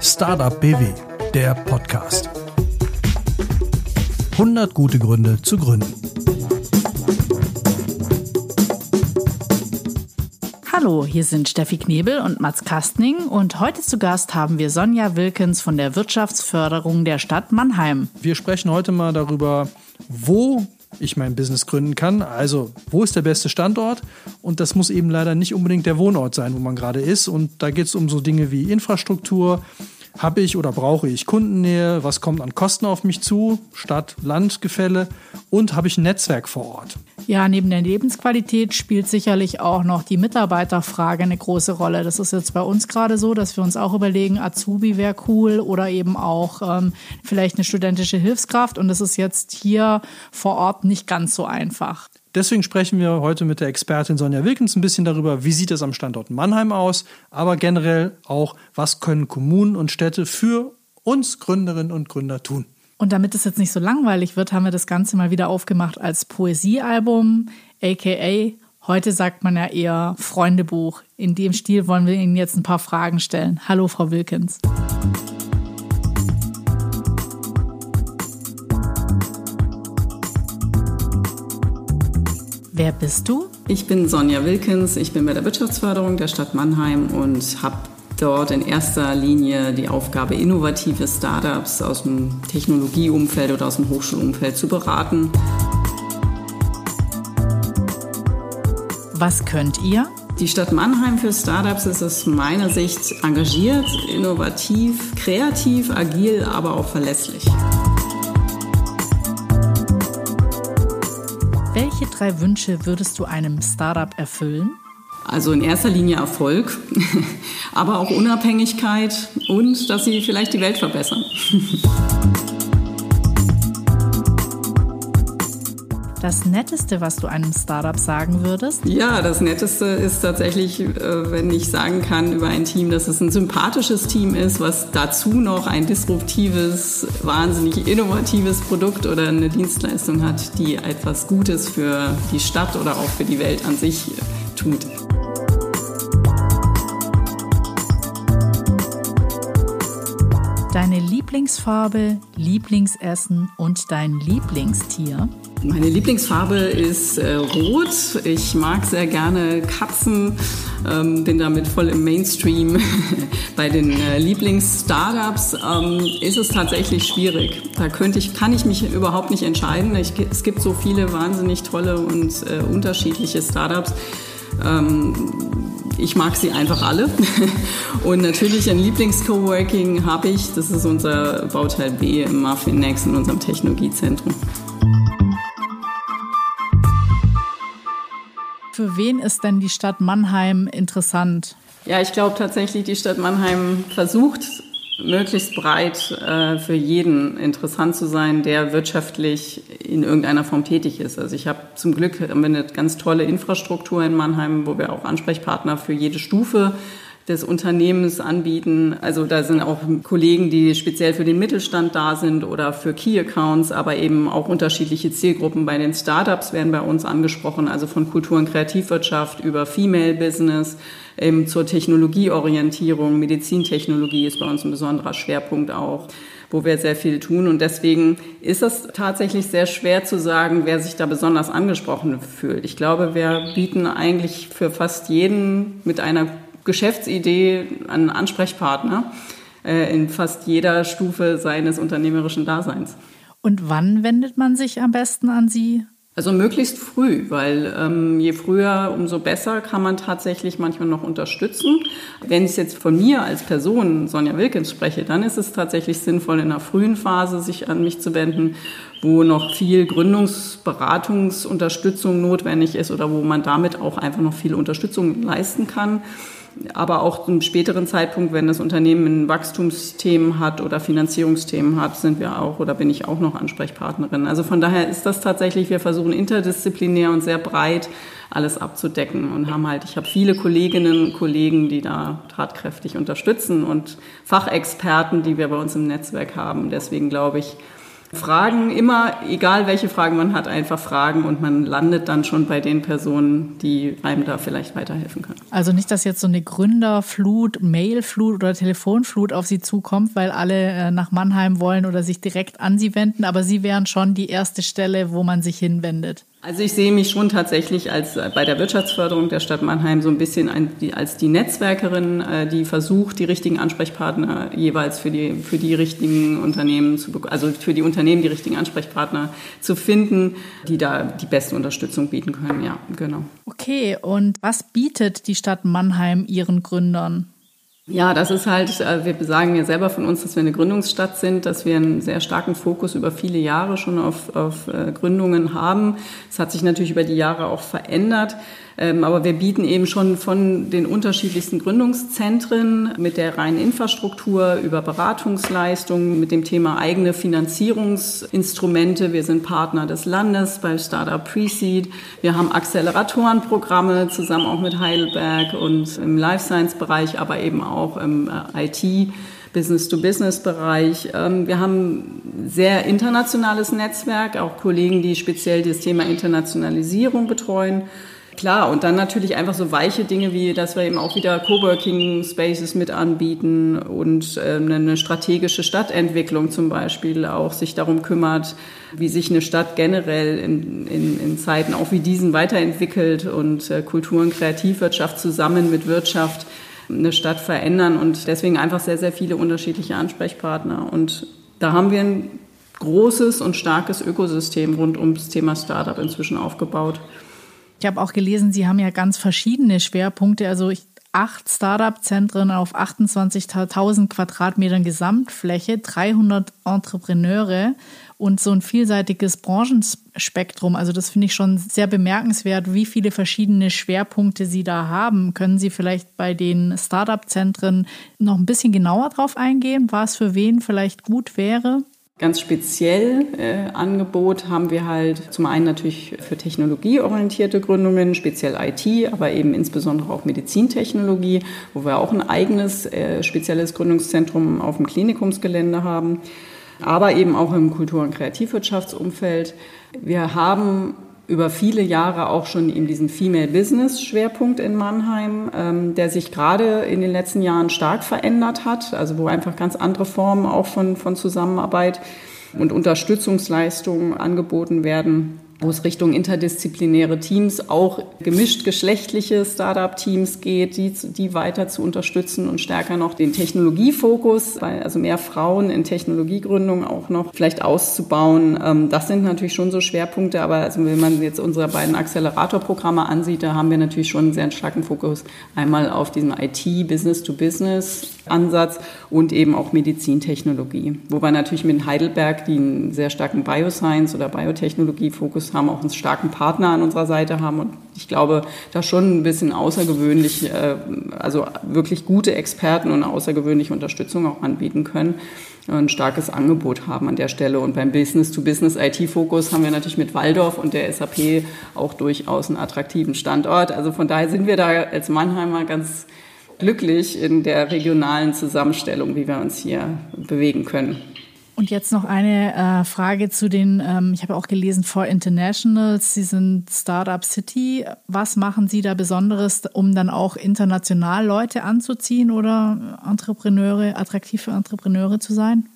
Startup BW, der Podcast. 100 gute Gründe zu gründen. Hallo, hier sind Steffi Knebel und Mats Kastning und heute zu Gast haben wir Sonja Wilkens von der Wirtschaftsförderung der Stadt Mannheim. Wir sprechen heute mal darüber, wo ich mein Business gründen kann. Also, wo ist der beste Standort? Und das muss eben leider nicht unbedingt der Wohnort sein, wo man gerade ist. Und da geht es um so Dinge wie Infrastruktur, habe ich oder brauche ich Kundennähe? Was kommt an Kosten auf mich zu? Stadt-Land-Gefälle? Und habe ich ein Netzwerk vor Ort? Ja, neben der Lebensqualität spielt sicherlich auch noch die Mitarbeiterfrage eine große Rolle. Das ist jetzt bei uns gerade so, dass wir uns auch überlegen, Azubi wäre cool oder eben auch ähm, vielleicht eine studentische Hilfskraft. Und das ist jetzt hier vor Ort nicht ganz so einfach. Deswegen sprechen wir heute mit der Expertin Sonja Wilkens ein bisschen darüber, wie sieht es am Standort Mannheim aus, aber generell auch, was können Kommunen und Städte für uns Gründerinnen und Gründer tun. Und damit es jetzt nicht so langweilig wird, haben wir das Ganze mal wieder aufgemacht als Poesiealbum, aka heute sagt man ja eher Freundebuch. In dem Stil wollen wir Ihnen jetzt ein paar Fragen stellen. Hallo, Frau Wilkens. Wer bist du? Ich bin Sonja Wilkins, ich bin bei der Wirtschaftsförderung der Stadt Mannheim und habe dort in erster Linie die Aufgabe, innovative Startups aus dem Technologieumfeld oder aus dem Hochschulumfeld zu beraten. Was könnt ihr? Die Stadt Mannheim für Startups ist aus meiner Sicht engagiert, innovativ, kreativ, agil, aber auch verlässlich. Welche drei Wünsche würdest du einem Startup erfüllen? Also in erster Linie Erfolg, aber auch Unabhängigkeit und dass sie vielleicht die Welt verbessern. Das Netteste, was du einem Startup sagen würdest? Ja, das Netteste ist tatsächlich, äh, wenn ich sagen kann über ein Team, dass es ein sympathisches Team ist, was dazu noch ein disruptives, wahnsinnig innovatives Produkt oder eine Dienstleistung hat, die etwas Gutes für die Stadt oder auch für die Welt an sich tut. Lieblingsfarbe, Lieblingsessen und dein Lieblingstier? Meine Lieblingsfarbe ist äh, rot. Ich mag sehr gerne Katzen, ähm, bin damit voll im Mainstream. Bei den äh, Lieblings-Startups ähm, ist es tatsächlich schwierig. Da könnte ich, kann ich mich überhaupt nicht entscheiden. Ich, es gibt so viele wahnsinnig tolle und äh, unterschiedliche Startups. Ähm, ich mag sie einfach alle. Und natürlich ein Lieblings-Coworking habe ich. Das ist unser Bauteil B im Muffin Next in unserem Technologiezentrum. Für wen ist denn die Stadt Mannheim interessant? Ja, ich glaube tatsächlich, die Stadt Mannheim versucht, möglichst breit äh, für jeden interessant zu sein, der wirtschaftlich in irgendeiner Form tätig ist. Also ich habe zum Glück eine ganz tolle Infrastruktur in Mannheim, wo wir auch Ansprechpartner für jede Stufe des Unternehmens anbieten. Also da sind auch Kollegen, die speziell für den Mittelstand da sind oder für Key Accounts, aber eben auch unterschiedliche Zielgruppen. Bei den Startups werden bei uns angesprochen, also von Kultur- und Kreativwirtschaft über Female Business eben zur Technologieorientierung. Medizintechnologie ist bei uns ein besonderer Schwerpunkt auch wo wir sehr viel tun. Und deswegen ist es tatsächlich sehr schwer zu sagen, wer sich da besonders angesprochen fühlt. Ich glaube, wir bieten eigentlich für fast jeden mit einer Geschäftsidee einen Ansprechpartner äh, in fast jeder Stufe seines unternehmerischen Daseins. Und wann wendet man sich am besten an Sie? Also möglichst früh, weil ähm, je früher, umso besser kann man tatsächlich manchmal noch unterstützen. Wenn ich jetzt von mir als Person, Sonja Wilkins, spreche, dann ist es tatsächlich sinnvoll, in einer frühen Phase sich an mich zu wenden, wo noch viel Gründungsberatungsunterstützung notwendig ist oder wo man damit auch einfach noch viel Unterstützung leisten kann aber auch zum späteren Zeitpunkt, wenn das Unternehmen Wachstumsthemen hat oder Finanzierungsthemen hat, sind wir auch oder bin ich auch noch Ansprechpartnerin. Also von daher ist das tatsächlich, wir versuchen interdisziplinär und sehr breit alles abzudecken und haben halt, ich habe viele Kolleginnen und Kollegen, die da tatkräftig unterstützen und Fachexperten, die wir bei uns im Netzwerk haben. Deswegen glaube ich, Fragen immer, egal welche Fragen man hat, einfach fragen und man landet dann schon bei den Personen, die einem da vielleicht weiterhelfen können. Also nicht, dass jetzt so eine Gründerflut, Mailflut oder Telefonflut auf Sie zukommt, weil alle äh, nach Mannheim wollen oder sich direkt an Sie wenden, aber Sie wären schon die erste Stelle, wo man sich hinwendet. Also ich sehe mich schon tatsächlich als äh, bei der Wirtschaftsförderung der Stadt Mannheim so ein bisschen als die Netzwerkerin, äh, die versucht, die richtigen Ansprechpartner jeweils für die für die richtigen Unternehmen zu also für die Unternehmen die richtigen Ansprechpartner zu finden, die da die beste Unterstützung bieten können. Ja, genau. Okay, und was bietet die Stadt Mannheim ihren Gründern? Ja, das ist halt, äh, wir sagen ja selber von uns, dass wir eine Gründungsstadt sind, dass wir einen sehr starken Fokus über viele Jahre schon auf, auf äh, Gründungen haben. Es hat sich natürlich über die Jahre auch verändert. Ähm, aber wir bieten eben schon von den unterschiedlichsten Gründungszentren mit der reinen Infrastruktur über Beratungsleistungen, mit dem Thema eigene Finanzierungsinstrumente. Wir sind Partner des Landes bei Startup Pre-Seed. Wir haben Acceleratorenprogramme zusammen auch mit Heidelberg und im Life Science Bereich, aber eben auch im äh, IT. Business-to-Business-Bereich. Ähm, wir haben sehr internationales Netzwerk, auch Kollegen, die speziell das Thema Internationalisierung betreuen. Klar, und dann natürlich einfach so weiche Dinge wie, dass wir eben auch wieder Coworking Spaces mit anbieten und äh, eine strategische Stadtentwicklung zum Beispiel auch sich darum kümmert, wie sich eine Stadt generell in, in, in Zeiten auch wie diesen weiterentwickelt und äh, Kultur- und Kreativwirtschaft zusammen mit Wirtschaft eine Stadt verändern und deswegen einfach sehr, sehr viele unterschiedliche Ansprechpartner. Und da haben wir ein großes und starkes Ökosystem rund ums Thema Startup inzwischen aufgebaut. Ich habe auch gelesen, Sie haben ja ganz verschiedene Schwerpunkte. Also ich, acht Startup-Zentren auf 28.000 Quadratmetern Gesamtfläche, 300 Entrepreneure und so ein vielseitiges Branchenspektrum. Also das finde ich schon sehr bemerkenswert, wie viele verschiedene Schwerpunkte Sie da haben. Können Sie vielleicht bei den Startup-Zentren noch ein bisschen genauer drauf eingehen, was für wen vielleicht gut wäre? Ganz speziell äh, Angebot haben wir halt zum einen natürlich für technologieorientierte Gründungen, speziell IT, aber eben insbesondere auch Medizintechnologie, wo wir auch ein eigenes äh, spezielles Gründungszentrum auf dem Klinikumsgelände haben, aber eben auch im Kultur- und Kreativwirtschaftsumfeld. Wir haben über viele Jahre auch schon eben diesen Female Business Schwerpunkt in Mannheim, ähm, der sich gerade in den letzten Jahren stark verändert hat, also wo einfach ganz andere Formen auch von, von Zusammenarbeit und Unterstützungsleistungen angeboten werden wo es Richtung interdisziplinäre Teams, auch gemischt geschlechtliche Startup-Teams geht, die, die weiter zu unterstützen und stärker noch den Technologiefokus, also mehr Frauen in Technologiegründung auch noch vielleicht auszubauen. Ähm, das sind natürlich schon so Schwerpunkte, aber also wenn man jetzt unsere beiden Accelerator-Programme ansieht, da haben wir natürlich schon einen sehr starken Fokus einmal auf diesen IT, Business-to-Business-Ansatz und eben auch Medizintechnologie, wo wir natürlich mit Heidelberg, die einen sehr starken Bioscience- oder Biotechnologie-Fokus haben, auch einen starken Partner an unserer Seite haben und ich glaube, da schon ein bisschen außergewöhnlich, äh, also wirklich gute Experten und außergewöhnliche Unterstützung auch anbieten können ein starkes Angebot haben an der Stelle. Und beim Business-to-Business-IT-Fokus haben wir natürlich mit Waldorf und der SAP auch durchaus einen attraktiven Standort. Also von daher sind wir da als Mannheimer ganz glücklich in der regionalen Zusammenstellung, wie wir uns hier bewegen können. Und jetzt noch eine äh, Frage zu den, ähm, ich habe auch gelesen, For Internationals, Sie sind Startup City. Was machen Sie da Besonderes, um dann auch international Leute anzuziehen oder Entrepreneure, attraktiv für Entrepreneure zu sein?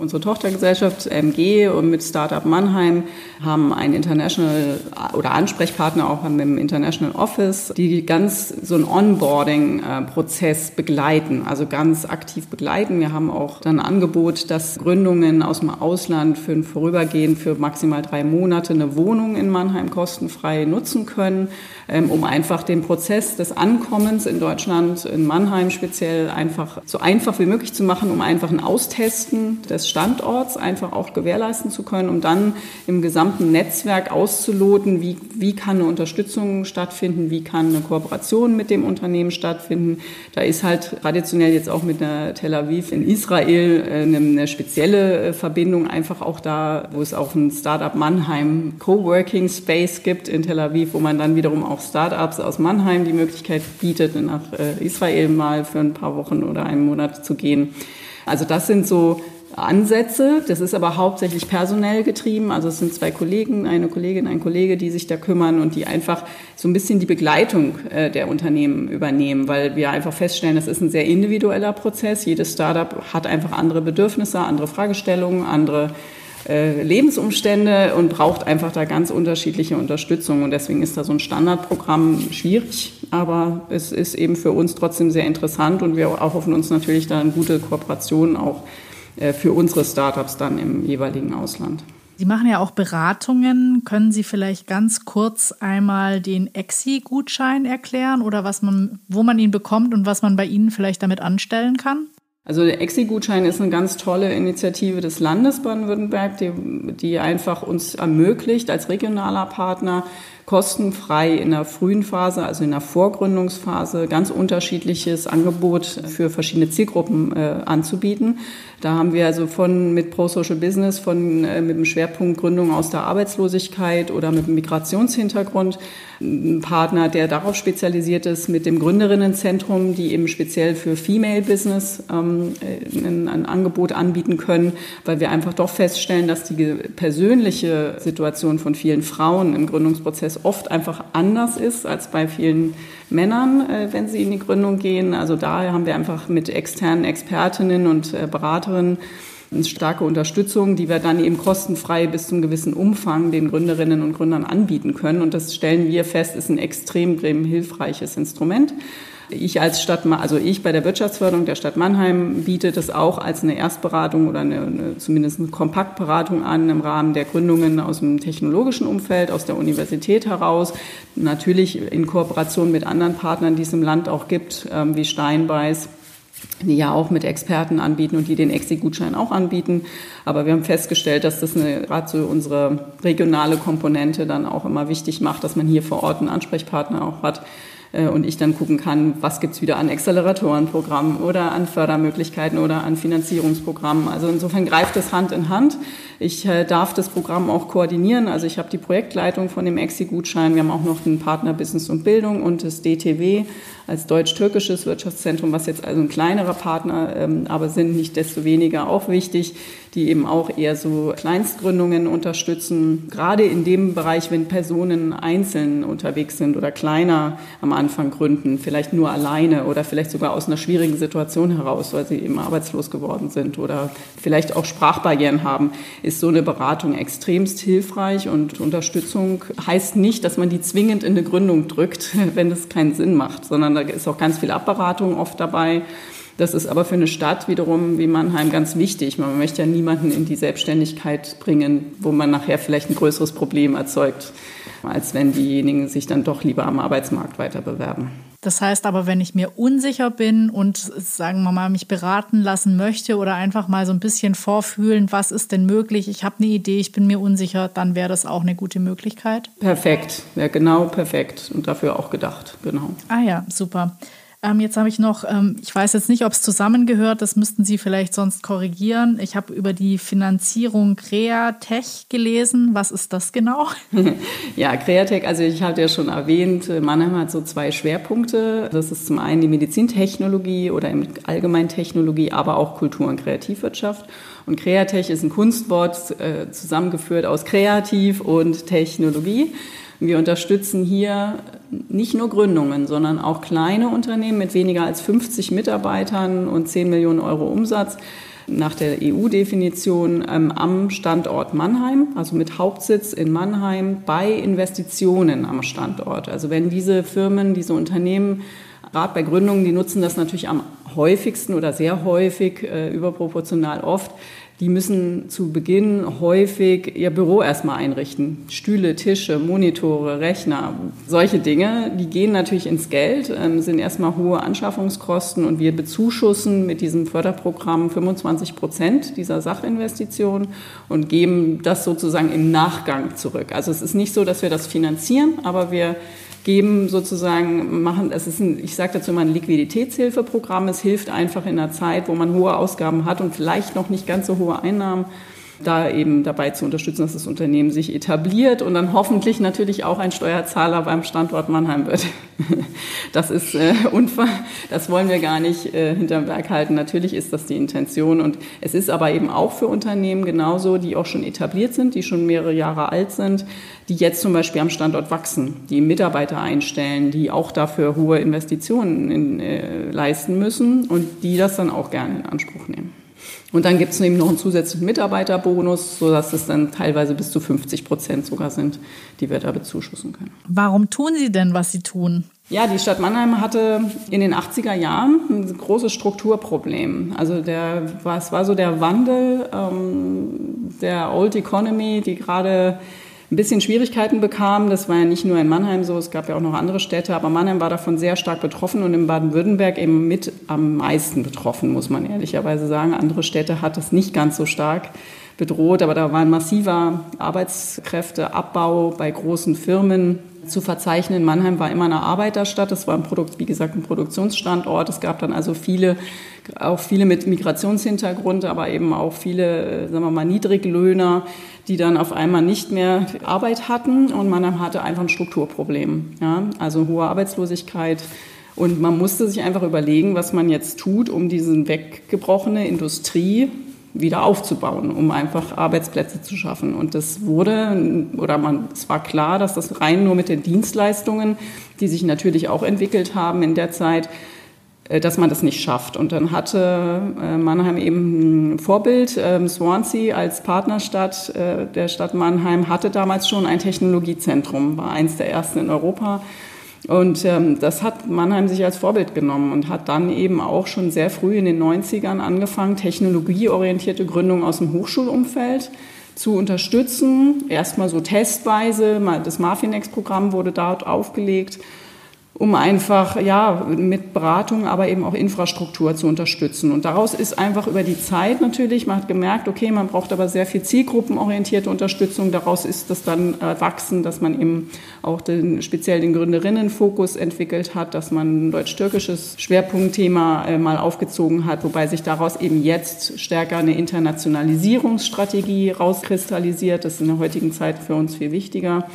Unsere Tochtergesellschaft MG und mit Startup Mannheim haben einen International oder Ansprechpartner auch im International Office, die ganz so einen Onboarding-Prozess begleiten, also ganz aktiv begleiten. Wir haben auch dann ein Angebot, dass Gründungen aus dem Ausland für ein Vorübergehen für maximal drei Monate eine Wohnung in Mannheim kostenfrei nutzen können, ähm, um einfach den Prozess des Ankommens in Deutschland, in Mannheim speziell, einfach so einfach wie möglich zu machen, um einfach ein Austesten des Standorts einfach auch gewährleisten zu können, um dann im gesamten Netzwerk auszuloten, wie, wie kann eine Unterstützung stattfinden, wie kann eine Kooperation mit dem Unternehmen stattfinden. Da ist halt traditionell jetzt auch mit der Tel Aviv in Israel äh, eine, eine spezielle äh, Verbindung einfach auch da, wo es auch ein Startup Mannheim Coworking Space gibt in Tel Aviv, wo man dann wiederum auch Startups aus Mannheim die Möglichkeit bietet, nach äh, Israel mal für ein paar Wochen oder einen Monat zu gehen. Also das sind so Ansätze. Das ist aber hauptsächlich personell getrieben. Also es sind zwei Kollegen, eine Kollegin, ein Kollege, die sich da kümmern und die einfach so ein bisschen die Begleitung äh, der Unternehmen übernehmen, weil wir einfach feststellen, das ist ein sehr individueller Prozess. Jedes Startup hat einfach andere Bedürfnisse, andere Fragestellungen, andere äh, Lebensumstände und braucht einfach da ganz unterschiedliche Unterstützung. Und deswegen ist da so ein Standardprogramm schwierig, aber es ist eben für uns trotzdem sehr interessant und wir erhoffen uns natürlich da eine gute Kooperation auch für unsere Startups dann im jeweiligen Ausland. Sie machen ja auch Beratungen. Können Sie vielleicht ganz kurz einmal den Exi-Gutschein erklären oder was man, wo man ihn bekommt und was man bei Ihnen vielleicht damit anstellen kann? Also der Exi-Gutschein ist eine ganz tolle Initiative des Landes Baden-Württemberg, die, die einfach uns ermöglicht, als regionaler Partner kostenfrei in der frühen Phase, also in der Vorgründungsphase, ganz unterschiedliches Angebot für verschiedene Zielgruppen äh, anzubieten. Da haben wir also von mit Pro Social Business, von äh, mit dem Schwerpunkt Gründung aus der Arbeitslosigkeit oder mit dem Migrationshintergrund einen Partner, der darauf spezialisiert ist, mit dem Gründerinnenzentrum, die eben speziell für Female Business ähm, ein, ein Angebot anbieten können, weil wir einfach doch feststellen, dass die persönliche Situation von vielen Frauen im Gründungsprozess oft einfach anders ist als bei vielen Männern, äh, wenn sie in die Gründung gehen. Also da haben wir einfach mit externen Expertinnen und äh, Beraterinnen eine starke Unterstützung, die wir dann eben kostenfrei bis zum gewissen Umfang den Gründerinnen und Gründern anbieten können. Und das stellen wir fest, ist ein extrem, extrem hilfreiches Instrument. Ich als Stadt, also ich bei der Wirtschaftsförderung der Stadt Mannheim biete das auch als eine Erstberatung oder eine, eine, zumindest eine Kompaktberatung an im Rahmen der Gründungen aus dem technologischen Umfeld, aus der Universität heraus. Natürlich in Kooperation mit anderen Partnern, die es im Land auch gibt, ähm, wie Steinbeiß die ja auch mit Experten anbieten und die den Exi-Gutschein auch anbieten. Aber wir haben festgestellt, dass das gerade so unsere regionale Komponente dann auch immer wichtig macht, dass man hier vor Ort einen Ansprechpartner auch hat, und ich dann gucken kann, was gibt's wieder an Acceleratorenprogrammen oder an Fördermöglichkeiten oder an Finanzierungsprogrammen. Also insofern greift es Hand in Hand. Ich äh, darf das Programm auch koordinieren. Also ich habe die Projektleitung von dem Exi-Gutschein. Wir haben auch noch den Partner Business und Bildung und das DTW als deutsch-türkisches Wirtschaftszentrum, was jetzt also ein kleinerer Partner, ähm, aber sind nicht desto weniger auch wichtig, die eben auch eher so Kleinstgründungen unterstützen. Gerade in dem Bereich, wenn Personen einzeln unterwegs sind oder kleiner am Anfang gründen, vielleicht nur alleine oder vielleicht sogar aus einer schwierigen Situation heraus, weil sie eben arbeitslos geworden sind oder vielleicht auch Sprachbarrieren haben, ist so eine Beratung extremst hilfreich und Unterstützung heißt nicht, dass man die zwingend in eine Gründung drückt, wenn das keinen Sinn macht, sondern da ist auch ganz viel Abberatung oft dabei. Das ist aber für eine Stadt wiederum wie Mannheim ganz wichtig. Man möchte ja niemanden in die Selbstständigkeit bringen, wo man nachher vielleicht ein größeres Problem erzeugt, als wenn diejenigen sich dann doch lieber am Arbeitsmarkt weiter bewerben. Das heißt aber, wenn ich mir unsicher bin und sagen wir mal mich beraten lassen möchte oder einfach mal so ein bisschen vorfühlen, was ist denn möglich, ich habe eine Idee, ich bin mir unsicher, dann wäre das auch eine gute Möglichkeit. Perfekt, ja genau perfekt und dafür auch gedacht, genau. Ah ja, super. Ähm, jetzt habe ich noch, ähm, ich weiß jetzt nicht, ob es zusammengehört, das müssten Sie vielleicht sonst korrigieren. Ich habe über die Finanzierung Createch gelesen. Was ist das genau? ja, Createch, also ich hatte ja schon erwähnt, Mannheim hat so zwei Schwerpunkte. Das ist zum einen die Medizintechnologie oder allgemein Technologie, aber auch Kultur- und Kreativwirtschaft. Und Createch ist ein Kunstwort äh, zusammengeführt aus Kreativ und Technologie. Wir unterstützen hier nicht nur Gründungen, sondern auch kleine Unternehmen mit weniger als 50 Mitarbeitern und 10 Millionen Euro Umsatz nach der EU-Definition ähm, am Standort Mannheim, also mit Hauptsitz in Mannheim, bei Investitionen am Standort. Also wenn diese Firmen, diese Unternehmen, gerade bei Gründungen, die nutzen das natürlich am häufigsten oder sehr häufig, äh, überproportional oft, die müssen zu Beginn häufig ihr Büro erstmal einrichten. Stühle, Tische, Monitore, Rechner, solche Dinge, die gehen natürlich ins Geld, ähm, sind erstmal hohe Anschaffungskosten und wir bezuschussen mit diesem Förderprogramm 25 Prozent dieser Sachinvestition und geben das sozusagen im Nachgang zurück. Also es ist nicht so, dass wir das finanzieren, aber wir geben sozusagen, machen, es ist ein, ich sage dazu immer ein Liquiditätshilfeprogramm. Es hilft einfach in einer Zeit, wo man hohe Ausgaben hat und vielleicht noch nicht ganz so hohe Einnahmen, da eben dabei zu unterstützen, dass das Unternehmen sich etabliert und dann hoffentlich natürlich auch ein Steuerzahler beim Standort Mannheim wird. Das ist äh, Unfall, das wollen wir gar nicht äh, hinterm Berg halten. Natürlich ist das die Intention und es ist aber eben auch für Unternehmen genauso, die auch schon etabliert sind, die schon mehrere Jahre alt sind, die jetzt zum Beispiel am Standort wachsen, die Mitarbeiter einstellen, die auch dafür hohe Investitionen in, äh, leisten müssen und die das dann auch gerne in Anspruch nehmen. Und dann gibt es eben noch einen zusätzlichen Mitarbeiterbonus, sodass es dann teilweise bis zu 50 Prozent sogar sind, die wir da bezuschussen können. Warum tun Sie denn, was Sie tun? Ja, die Stadt Mannheim hatte in den 80er Jahren ein großes Strukturproblem. Also der, es war so der Wandel ähm, der Old Economy, die gerade ein bisschen Schwierigkeiten bekam. Das war ja nicht nur in Mannheim so, es gab ja auch noch andere Städte, aber Mannheim war davon sehr stark betroffen und in Baden-Württemberg eben mit am meisten betroffen, muss man ehrlicherweise sagen. Andere Städte hat es nicht ganz so stark bedroht, aber da war ein massiver Arbeitskräfteabbau bei großen Firmen zu verzeichnen. Mannheim war immer eine Arbeiterstadt. Es war ein Produkt, wie gesagt, ein Produktionsstandort. Es gab dann also viele, auch viele mit Migrationshintergrund, aber eben auch viele, sagen wir mal, Niedriglöhner, die dann auf einmal nicht mehr Arbeit hatten und Mannheim hatte einfach ein Strukturproblem. Ja? Also hohe Arbeitslosigkeit. Und man musste sich einfach überlegen, was man jetzt tut, um diese weggebrochene Industrie wieder aufzubauen, um einfach Arbeitsplätze zu schaffen. Und das wurde, oder man, es war klar, dass das rein nur mit den Dienstleistungen, die sich natürlich auch entwickelt haben in der Zeit, äh, dass man das nicht schafft. Und dann hatte äh, Mannheim eben ein Vorbild. Ähm, Swansea als Partnerstadt äh, der Stadt Mannheim hatte damals schon ein Technologiezentrum, war eins der ersten in Europa und ähm, das hat Mannheim sich als Vorbild genommen und hat dann eben auch schon sehr früh in den 90ern angefangen, technologieorientierte Gründungen aus dem Hochschulumfeld zu unterstützen. Erstmal so testweise, das Marfinex-Programm wurde dort aufgelegt um einfach ja mit Beratung, aber eben auch Infrastruktur zu unterstützen. Und daraus ist einfach über die Zeit natürlich, man hat gemerkt, okay, man braucht aber sehr viel zielgruppenorientierte Unterstützung. Daraus ist das dann erwachsen, dass man eben auch den, speziell den Gründerinnenfokus entwickelt hat, dass man ein deutsch-türkisches Schwerpunktthema äh, mal aufgezogen hat, wobei sich daraus eben jetzt stärker eine Internationalisierungsstrategie rauskristallisiert. Das ist in der heutigen Zeit für uns viel wichtiger.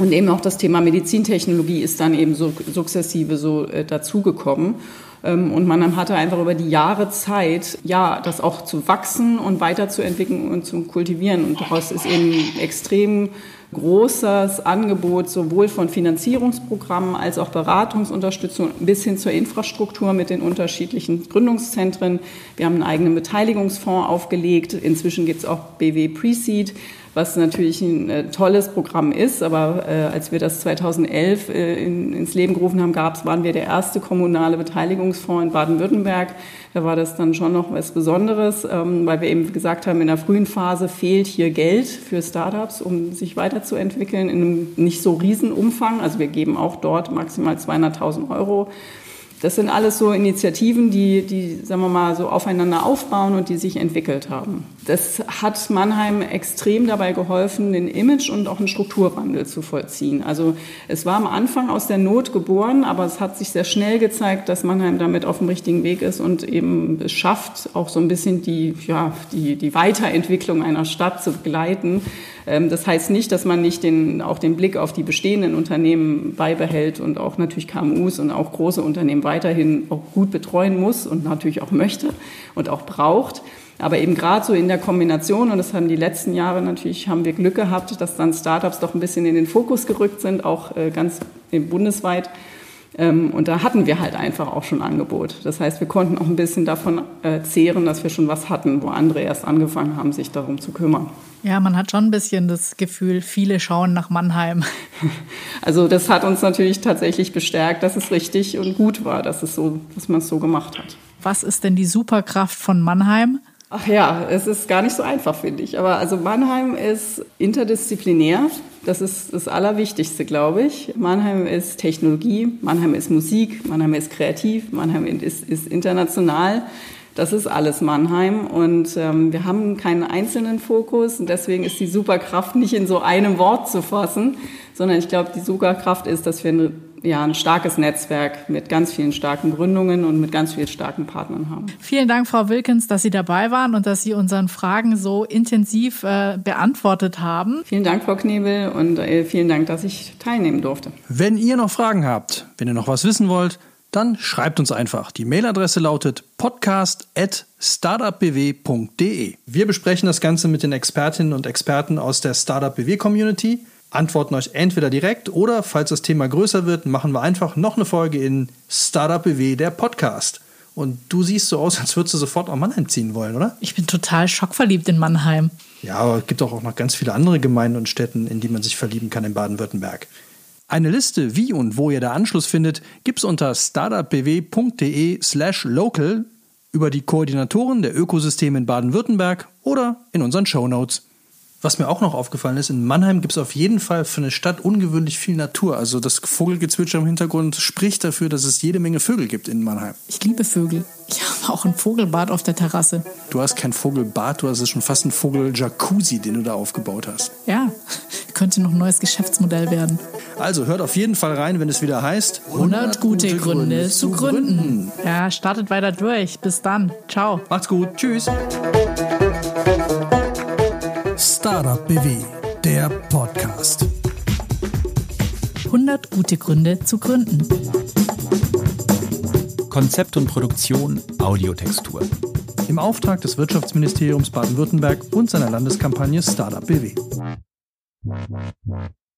Und eben auch das Thema Medizintechnologie ist dann eben so sukzessive so äh, dazugekommen. Ähm, und man hatte einfach über die Jahre Zeit, ja, das auch zu wachsen und weiterzuentwickeln und zu kultivieren. Und daraus ist eben extrem großes Angebot sowohl von Finanzierungsprogrammen als auch Beratungsunterstützung bis hin zur Infrastruktur mit den unterschiedlichen Gründungszentren. Wir haben einen eigenen Beteiligungsfonds aufgelegt. Inzwischen gibt es auch BW Pre-Seed was natürlich ein äh, tolles Programm ist. Aber äh, als wir das 2011 äh, in, ins Leben gerufen haben, gab's, waren wir der erste kommunale Beteiligungsfonds in Baden-Württemberg. Da war das dann schon noch was Besonderes, ähm, weil wir eben gesagt haben, in der frühen Phase fehlt hier Geld für Startups, um sich weiterzuentwickeln in einem nicht so riesen Umfang. Also wir geben auch dort maximal 200.000 Euro das sind alles so Initiativen, die, die, sagen wir mal, so aufeinander aufbauen und die sich entwickelt haben. Das hat Mannheim extrem dabei geholfen, den Image und auch einen Strukturwandel zu vollziehen. Also es war am Anfang aus der Not geboren, aber es hat sich sehr schnell gezeigt, dass Mannheim damit auf dem richtigen Weg ist und eben es schafft, auch so ein bisschen die, ja, die, die Weiterentwicklung einer Stadt zu begleiten das heißt nicht, dass man nicht den, auch den Blick auf die bestehenden Unternehmen beibehält und auch natürlich KMUs und auch große Unternehmen weiterhin auch gut betreuen muss und natürlich auch möchte und auch braucht. Aber eben gerade so in der Kombination, und das haben die letzten Jahre natürlich, haben wir Glück gehabt, dass dann Startups doch ein bisschen in den Fokus gerückt sind, auch äh, ganz bundesweit. Ähm, und da hatten wir halt einfach auch schon Angebot. Das heißt, wir konnten auch ein bisschen davon äh, zehren, dass wir schon was hatten, wo andere erst angefangen haben, sich darum zu kümmern. Ja, man hat schon ein bisschen das Gefühl, viele schauen nach Mannheim. Also das hat uns natürlich tatsächlich bestärkt, dass es richtig und gut war, dass, es so, dass man es so gemacht hat. Was ist denn die Superkraft von Mannheim? Ach ja, es ist gar nicht so einfach, finde ich. Aber also Mannheim ist interdisziplinär. Das ist das Allerwichtigste, glaube ich. Mannheim ist Technologie, Mannheim ist Musik, Mannheim ist kreativ, Mannheim ist, ist international. Das ist alles Mannheim und ähm, wir haben keinen einzelnen Fokus und deswegen ist die Superkraft nicht in so einem Wort zu fassen, sondern ich glaube, die Superkraft ist, dass wir eine ja, ein starkes Netzwerk mit ganz vielen starken Gründungen und mit ganz vielen starken Partnern haben. Vielen Dank, Frau Wilkins, dass Sie dabei waren und dass Sie unseren Fragen so intensiv äh, beantwortet haben. Vielen Dank, Frau Knebel, und äh, vielen Dank, dass ich teilnehmen durfte. Wenn ihr noch Fragen habt, wenn ihr noch was wissen wollt, dann schreibt uns einfach. Die Mailadresse lautet podcast.startupbw.de. Wir besprechen das Ganze mit den Expertinnen und Experten aus der Startup BW Community antworten euch entweder direkt oder, falls das Thema größer wird, machen wir einfach noch eine Folge in Startup BW, der Podcast. Und du siehst so aus, als würdest du sofort nach Mannheim ziehen wollen, oder? Ich bin total schockverliebt in Mannheim. Ja, aber es gibt auch noch ganz viele andere Gemeinden und Städten, in die man sich verlieben kann in Baden-Württemberg. Eine Liste, wie und wo ihr der Anschluss findet, gibt's unter startupbw.de slash local über die Koordinatoren der Ökosysteme in Baden-Württemberg oder in unseren Show Notes. Was mir auch noch aufgefallen ist, in Mannheim gibt es auf jeden Fall für eine Stadt ungewöhnlich viel Natur. Also das Vogelgezwitscher im Hintergrund spricht dafür, dass es jede Menge Vögel gibt in Mannheim. Ich liebe Vögel. Ich habe auch ein Vogelbad auf der Terrasse. Du hast kein Vogelbad, du hast schon fast ein Vogel-Jacuzzi, den du da aufgebaut hast. Ja, könnte noch ein neues Geschäftsmodell werden. Also hört auf jeden Fall rein, wenn es wieder heißt 100 gute, gute Gründe, Gründe, zu gründen. gründen. Ja, startet weiter durch. Bis dann. Ciao. Macht's gut. Tschüss. Startup BW, der Podcast. 100 gute Gründe zu gründen. Konzept und Produktion Audiotextur. Im Auftrag des Wirtschaftsministeriums Baden-Württemberg und seiner Landeskampagne Startup BW.